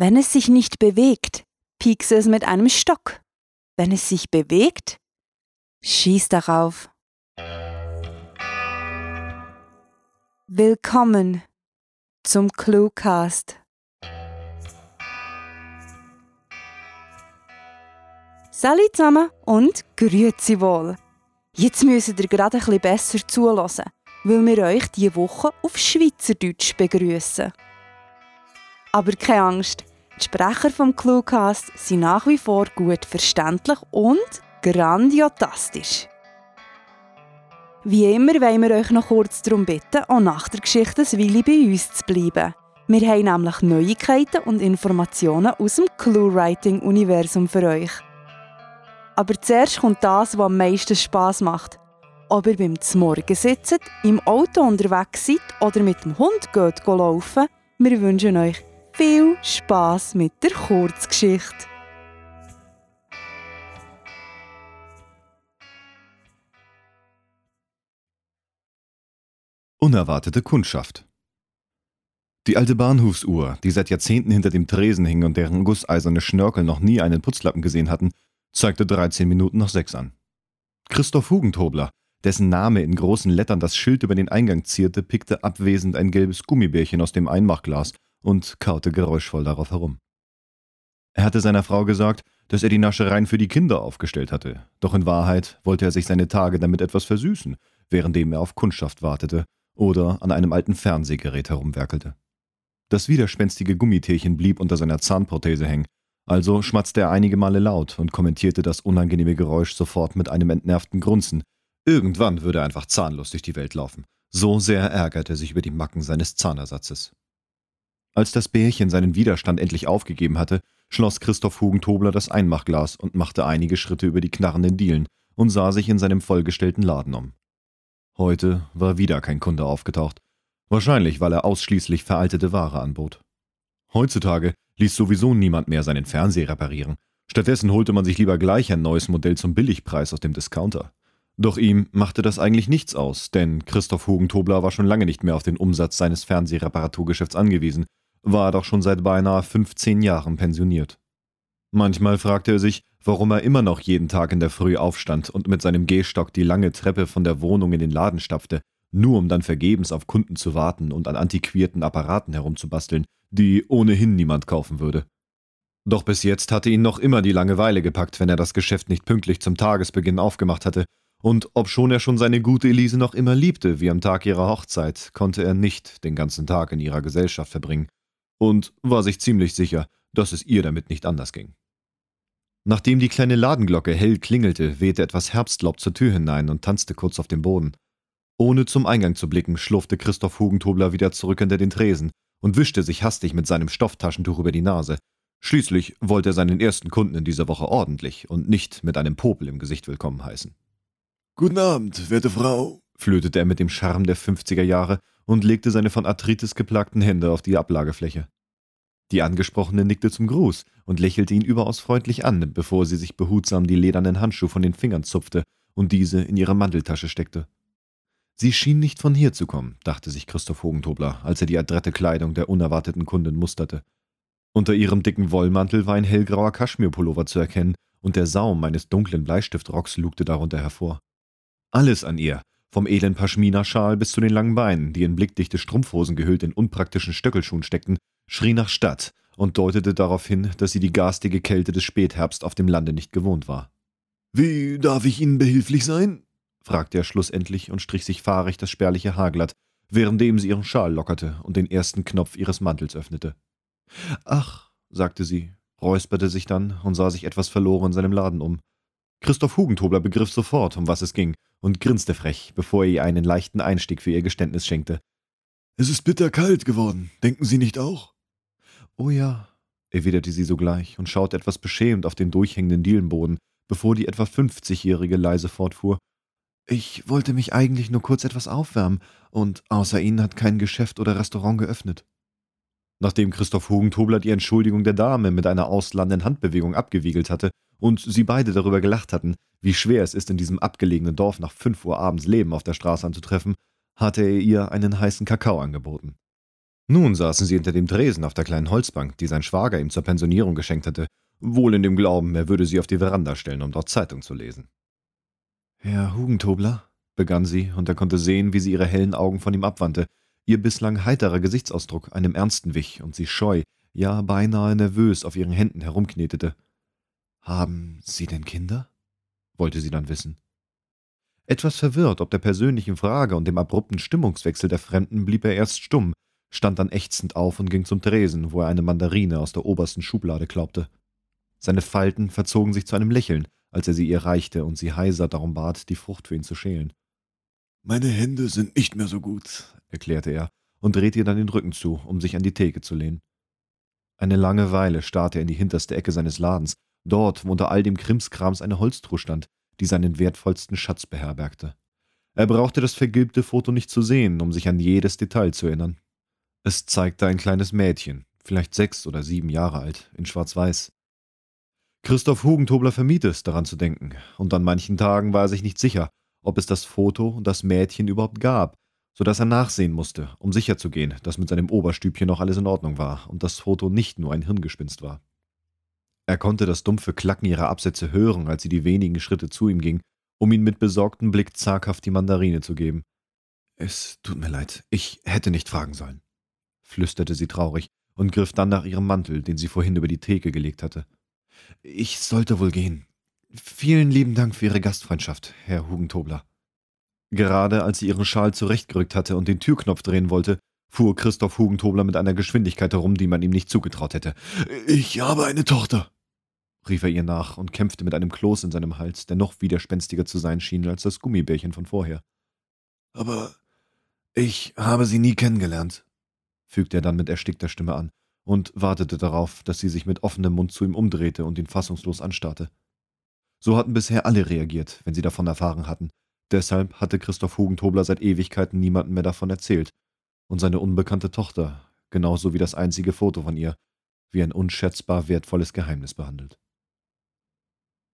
Wenn es sich nicht bewegt, piekse es mit einem Stock. Wenn es sich bewegt, schieß darauf. Willkommen zum Cluecast. Salut zusammen und grüezi wohl. Jetzt müsst ihr gerade ein bisschen besser zulassen, weil wir euch diese Woche auf Schweizerdeutsch begrüßen. Aber keine Angst, die Sprecher vom Cluecast sind nach wie vor gut verständlich und grandiotastisch. Wie immer wollen wir euch noch kurz darum bitten, auch nach der Geschichte Weile bei uns zu bleiben. Wir haben nämlich Neuigkeiten und Informationen aus dem Clue-Writing-Universum für euch. Aber zuerst kommt das, was am meisten Spass macht. Ob ihr beim Zmorgen sitzt, im Auto unterwegs seid oder mit dem Hund geht laufen, wir wünschen euch viel Spaß mit der Kurzgeschichte. Unerwartete Kundschaft Die alte Bahnhofsuhr, die seit Jahrzehnten hinter dem Tresen hing und deren gusseiserne Schnörkel noch nie einen Putzlappen gesehen hatten, zeigte 13 Minuten nach sechs an. Christoph Hugentobler, dessen Name in großen Lettern das Schild über den Eingang zierte, pickte abwesend ein gelbes Gummibärchen aus dem Einmachglas und kaute geräuschvoll darauf herum. Er hatte seiner Frau gesagt, dass er die Naschereien für die Kinder aufgestellt hatte, doch in Wahrheit wollte er sich seine Tage damit etwas versüßen, währenddem er auf Kundschaft wartete oder an einem alten Fernsehgerät herumwerkelte. Das widerspenstige Gummitierchen blieb unter seiner Zahnprothese hängen, also schmatzte er einige Male laut und kommentierte das unangenehme Geräusch sofort mit einem entnervten Grunzen. Irgendwann würde er einfach zahnlos durch die Welt laufen. So sehr ärgerte er sich über die Macken seines Zahnersatzes. Als das Bärchen seinen Widerstand endlich aufgegeben hatte, schloss Christoph Hugentobler das Einmachglas und machte einige Schritte über die knarrenden Dielen und sah sich in seinem vollgestellten Laden um. Heute war wieder kein Kunde aufgetaucht, wahrscheinlich weil er ausschließlich veraltete Ware anbot. Heutzutage ließ sowieso niemand mehr seinen Fernseher reparieren, stattdessen holte man sich lieber gleich ein neues Modell zum Billigpreis aus dem Discounter. Doch ihm machte das eigentlich nichts aus, denn Christoph Hugentobler war schon lange nicht mehr auf den Umsatz seines Fernsehreparaturgeschäfts angewiesen war doch schon seit beinahe 15 Jahren pensioniert. Manchmal fragte er sich, warum er immer noch jeden Tag in der Früh aufstand und mit seinem Gehstock die lange Treppe von der Wohnung in den Laden stapfte, nur um dann vergebens auf Kunden zu warten und an antiquierten Apparaten herumzubasteln, die ohnehin niemand kaufen würde. Doch bis jetzt hatte ihn noch immer die Langeweile gepackt, wenn er das Geschäft nicht pünktlich zum Tagesbeginn aufgemacht hatte, und obschon er schon seine gute Elise noch immer liebte, wie am Tag ihrer Hochzeit, konnte er nicht den ganzen Tag in ihrer Gesellschaft verbringen und war sich ziemlich sicher, dass es ihr damit nicht anders ging. Nachdem die kleine Ladenglocke hell klingelte, wehte etwas Herbstlaub zur Tür hinein und tanzte kurz auf dem Boden. Ohne zum Eingang zu blicken, schlurfte Christoph Hugentobler wieder zurück hinter den Tresen und wischte sich hastig mit seinem Stofftaschentuch über die Nase. Schließlich wollte er seinen ersten Kunden in dieser Woche ordentlich und nicht mit einem Popel im Gesicht willkommen heißen. Guten Abend, werte Frau, flötete er mit dem Charme der 50er Jahre und legte seine von Arthritis geplagten Hände auf die Ablagefläche. Die Angesprochene nickte zum Gruß und lächelte ihn überaus freundlich an, bevor sie sich behutsam die ledernen Handschuhe von den Fingern zupfte und diese in ihre Manteltasche steckte. Sie schien nicht von hier zu kommen, dachte sich Christoph Hogentobler, als er die adrette Kleidung der unerwarteten Kundin musterte. Unter ihrem dicken Wollmantel war ein hellgrauer Kaschmirpullover zu erkennen, und der Saum eines dunklen Bleistiftrocks lugte darunter hervor. Alles an ihr, vom edlen Paschmina-Schal bis zu den langen Beinen, die in blickdichte Strumpfhosen gehüllt in unpraktischen Stöckelschuhen steckten, schrie nach Stadt und deutete darauf hin, dass sie die garstige Kälte des Spätherbst auf dem Lande nicht gewohnt war. Wie darf ich Ihnen behilflich sein? fragte er schlussendlich und strich sich fahrig das spärliche Haar glatt, währenddem sie ihren Schal lockerte und den ersten Knopf ihres Mantels öffnete. Ach, sagte sie, räusperte sich dann und sah sich etwas verloren in seinem Laden um. Christoph Hugentobler begriff sofort, um was es ging, und grinste frech, bevor er ihr einen leichten Einstieg für ihr Geständnis schenkte. Es ist bitterkalt geworden, denken Sie nicht auch? Oh ja, erwiderte sie sogleich und schaute etwas beschämt auf den durchhängenden Dielenboden, bevor die etwa fünfzigjährige leise fortfuhr. Ich wollte mich eigentlich nur kurz etwas aufwärmen, und außer Ihnen hat kein Geschäft oder Restaurant geöffnet. Nachdem Christoph Hugentobler die Entschuldigung der Dame mit einer ausladenden Handbewegung abgewiegelt hatte und sie beide darüber gelacht hatten, wie schwer es ist, in diesem abgelegenen Dorf nach fünf Uhr abends Leben auf der Straße anzutreffen, hatte er ihr einen heißen Kakao angeboten. Nun saßen sie hinter dem Tresen auf der kleinen Holzbank, die sein Schwager ihm zur Pensionierung geschenkt hatte, wohl in dem Glauben, er würde sie auf die Veranda stellen, um dort Zeitung zu lesen. Herr Hugentobler, begann sie, und er konnte sehen, wie sie ihre hellen Augen von ihm abwandte, ihr bislang heiterer Gesichtsausdruck einem ernsten wich und sie scheu, ja beinahe nervös auf ihren Händen herumknetete. Haben Sie denn Kinder? wollte sie dann wissen. Etwas verwirrt ob der persönlichen Frage und dem abrupten Stimmungswechsel der Fremden blieb er erst stumm, stand dann ächzend auf und ging zum Tresen, wo er eine Mandarine aus der obersten Schublade klaubte. Seine Falten verzogen sich zu einem Lächeln, als er sie ihr reichte und sie heiser darum bat, die Frucht für ihn zu schälen. Meine Hände sind nicht mehr so gut, erklärte er und drehte ihr dann den Rücken zu, um sich an die Theke zu lehnen. Eine lange Weile starrte er in die hinterste Ecke seines Ladens, dort, wo unter all dem Krimskrams eine Holztruhe stand, die seinen wertvollsten Schatz beherbergte. Er brauchte das vergilbte Foto nicht zu sehen, um sich an jedes Detail zu erinnern. Es zeigte ein kleines Mädchen, vielleicht sechs oder sieben Jahre alt, in Schwarz-Weiß. Christoph Hugentobler vermied es, daran zu denken, und an manchen Tagen war er sich nicht sicher, ob es das Foto und das Mädchen überhaupt gab, so dass er nachsehen musste, um sicherzugehen, dass mit seinem Oberstübchen noch alles in Ordnung war und das Foto nicht nur ein Hirngespinst war. Er konnte das dumpfe Klacken ihrer Absätze hören, als sie die wenigen Schritte zu ihm ging, um ihm mit besorgtem Blick zaghaft die Mandarine zu geben. Es tut mir leid, ich hätte nicht fragen sollen, flüsterte sie traurig und griff dann nach ihrem Mantel, den sie vorhin über die Theke gelegt hatte. Ich sollte wohl gehen. Vielen lieben Dank für Ihre Gastfreundschaft, Herr Hugentobler. Gerade als sie ihren Schal zurechtgerückt hatte und den Türknopf drehen wollte, fuhr Christoph Hugentobler mit einer Geschwindigkeit herum, die man ihm nicht zugetraut hätte. Ich habe eine Tochter, rief er ihr nach und kämpfte mit einem Kloß in seinem Hals, der noch widerspenstiger zu sein schien als das Gummibärchen von vorher. Aber ich habe sie nie kennengelernt, fügte er dann mit erstickter Stimme an und wartete darauf, dass sie sich mit offenem Mund zu ihm umdrehte und ihn fassungslos anstarrte. So hatten bisher alle reagiert, wenn sie davon erfahren hatten. Deshalb hatte Christoph Hugentobler seit Ewigkeiten niemandem mehr davon erzählt. Und seine unbekannte Tochter, genauso wie das einzige Foto von ihr, wie ein unschätzbar wertvolles Geheimnis behandelt.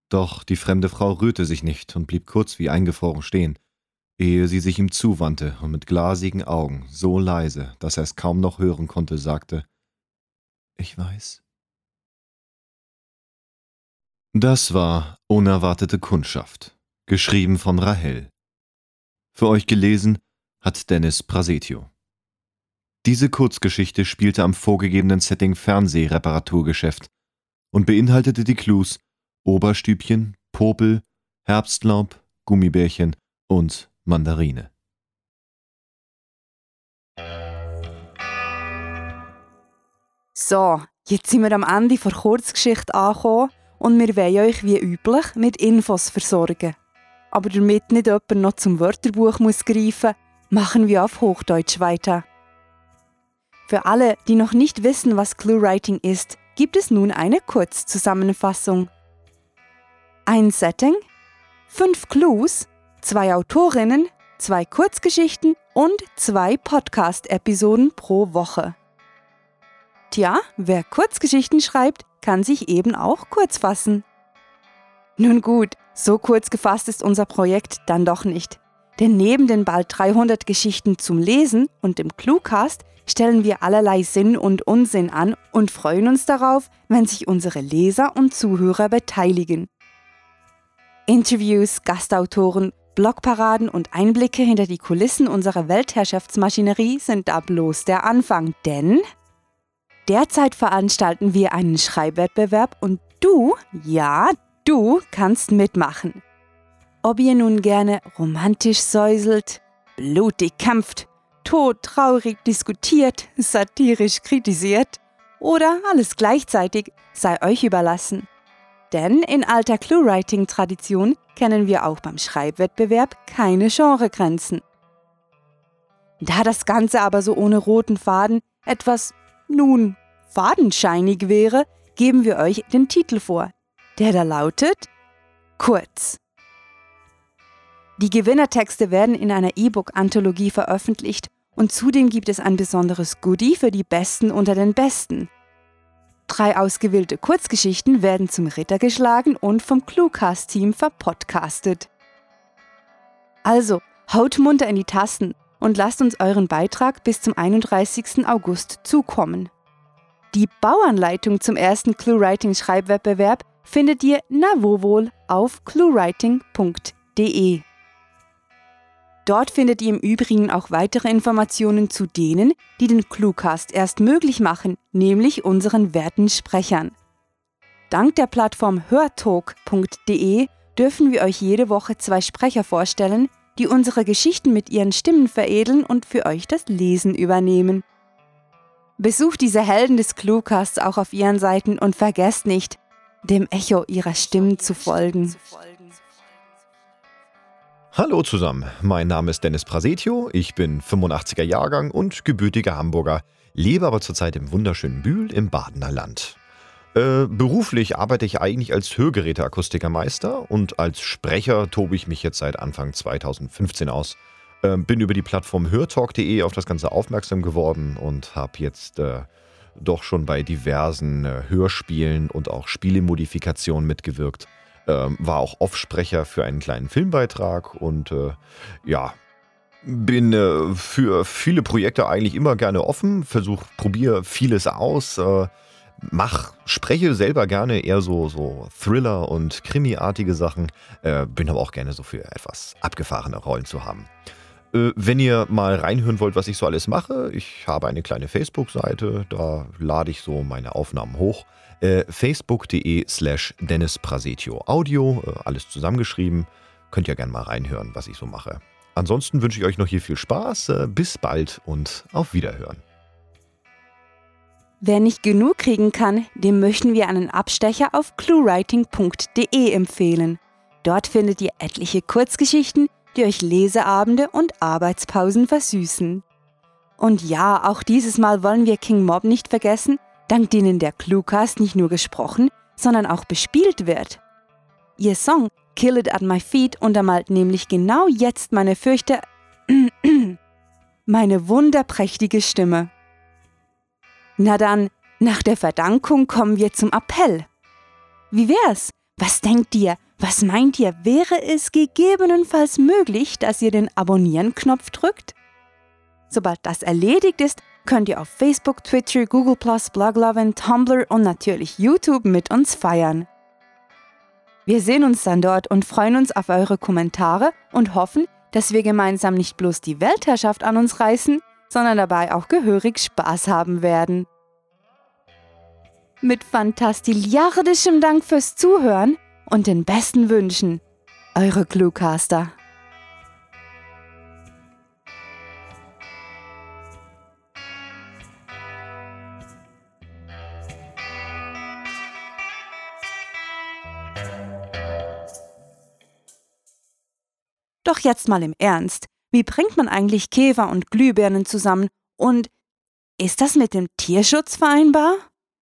Doch die fremde Frau rührte sich nicht und blieb kurz wie eingefroren stehen, ehe sie sich ihm zuwandte und mit glasigen Augen, so leise, dass er es kaum noch hören konnte, sagte Ich weiß. Das war Unerwartete Kundschaft, geschrieben von Rahel. Für euch gelesen hat Dennis Prasetio. Diese Kurzgeschichte spielte am vorgegebenen Setting Fernsehreparaturgeschäft und beinhaltete die Clues Oberstübchen, Popel, Herbstlaub, Gummibärchen und Mandarine. So, jetzt sind wir am Ende der Kurzgeschichte angekommen und wir wollen euch wie üblich mit Infos versorgen. Aber damit nicht jemand noch zum Wörterbuch muss greifen machen wir auf Hochdeutsch weiter. Für alle, die noch nicht wissen, was Clue-Writing ist, gibt es nun eine Kurzzusammenfassung. Ein Setting, fünf Clues, zwei Autorinnen, zwei Kurzgeschichten und zwei Podcast-Episoden pro Woche. Tja, wer Kurzgeschichten schreibt, kann sich eben auch kurz fassen. Nun gut, so kurz gefasst ist unser Projekt dann doch nicht. Denn neben den bald 300 Geschichten zum Lesen und dem Cluecast stellen wir allerlei Sinn und Unsinn an und freuen uns darauf, wenn sich unsere Leser und Zuhörer beteiligen. Interviews, Gastautoren, Blogparaden und Einblicke hinter die Kulissen unserer Weltherrschaftsmaschinerie sind da bloß der Anfang, denn derzeit veranstalten wir einen Schreibwettbewerb und du, ja, du kannst mitmachen. Ob ihr nun gerne romantisch säuselt, blutig kämpft, todtraurig diskutiert, satirisch kritisiert oder alles gleichzeitig, sei euch überlassen. Denn in alter Clue-Writing-Tradition kennen wir auch beim Schreibwettbewerb keine Genregrenzen. Da das Ganze aber so ohne roten Faden etwas, nun, fadenscheinig wäre, geben wir euch den Titel vor, der da lautet Kurz. Die Gewinnertexte werden in einer E-Book-Anthologie veröffentlicht und zudem gibt es ein besonderes Goodie für die Besten unter den Besten. Drei ausgewählte Kurzgeschichten werden zum Ritter geschlagen und vom Cluecast-Team verpodcastet. Also, haut munter in die Tasten und lasst uns euren Beitrag bis zum 31. August zukommen. Die Bauanleitung zum ersten ClueWriting-Schreibwettbewerb findet ihr na wo wohl auf cluewriting.de. Dort findet ihr im Übrigen auch weitere Informationen zu denen, die den Cluecast erst möglich machen, nämlich unseren werten Sprechern. Dank der Plattform hörtalk.de dürfen wir euch jede Woche zwei Sprecher vorstellen, die unsere Geschichten mit ihren Stimmen veredeln und für euch das Lesen übernehmen. Besucht diese Helden des Cluecasts auch auf ihren Seiten und vergesst nicht, dem Echo ihrer Stimmen zu folgen. Hallo zusammen, mein Name ist Dennis Prasetio, ich bin 85er Jahrgang und gebürtiger Hamburger, lebe aber zurzeit im wunderschönen Bühl im Badener Land. Äh, beruflich arbeite ich eigentlich als Hörgeräteakustikermeister und als Sprecher tobe ich mich jetzt seit Anfang 2015 aus. Äh, bin über die Plattform hörtalk.de auf das Ganze aufmerksam geworden und habe jetzt äh, doch schon bei diversen äh, Hörspielen und auch Spielemodifikationen mitgewirkt ähm, war auch Offsprecher für einen kleinen Filmbeitrag und äh, ja, bin äh, für viele Projekte eigentlich immer gerne offen, versuche, probiere vieles aus, äh, mach, spreche selber gerne eher so, so Thriller und Krimi-artige Sachen, äh, bin aber auch gerne so für etwas abgefahrene Rollen zu haben. Äh, wenn ihr mal reinhören wollt, was ich so alles mache, ich habe eine kleine Facebook-Seite, da lade ich so meine Aufnahmen hoch. Äh, Facebook.de slash Dennis Prasetio Audio, äh, alles zusammengeschrieben. Könnt ihr gerne mal reinhören, was ich so mache. Ansonsten wünsche ich euch noch hier viel Spaß. Äh, bis bald und auf Wiederhören. Wer nicht genug kriegen kann, dem möchten wir einen Abstecher auf cluewriting.de empfehlen. Dort findet ihr etliche Kurzgeschichten, die euch Leseabende und Arbeitspausen versüßen. Und ja, auch dieses Mal wollen wir King Mob nicht vergessen, dank denen der Cluecast nicht nur gesprochen, sondern auch bespielt wird. Ihr Song Kill It at My Feet untermalt nämlich genau jetzt meine fürchte meine wunderprächtige Stimme. Na dann, nach der Verdankung kommen wir zum Appell. Wie wär's? Was denkt ihr? Was meint ihr? Wäre es gegebenenfalls möglich, dass ihr den Abonnieren-Knopf drückt? Sobald das erledigt ist, könnt ihr auf Facebook, Twitter, Google+, Bloglovin, Tumblr und natürlich YouTube mit uns feiern. Wir sehen uns dann dort und freuen uns auf eure Kommentare und hoffen, dass wir gemeinsam nicht bloß die Weltherrschaft an uns reißen, sondern dabei auch gehörig Spaß haben werden. Mit fantastiliardischem Dank fürs Zuhören und den besten Wünschen. Eure Cluecaster. Doch jetzt mal im Ernst. Wie bringt man eigentlich Käfer und Glühbirnen zusammen? Und ist das mit dem Tierschutz vereinbar?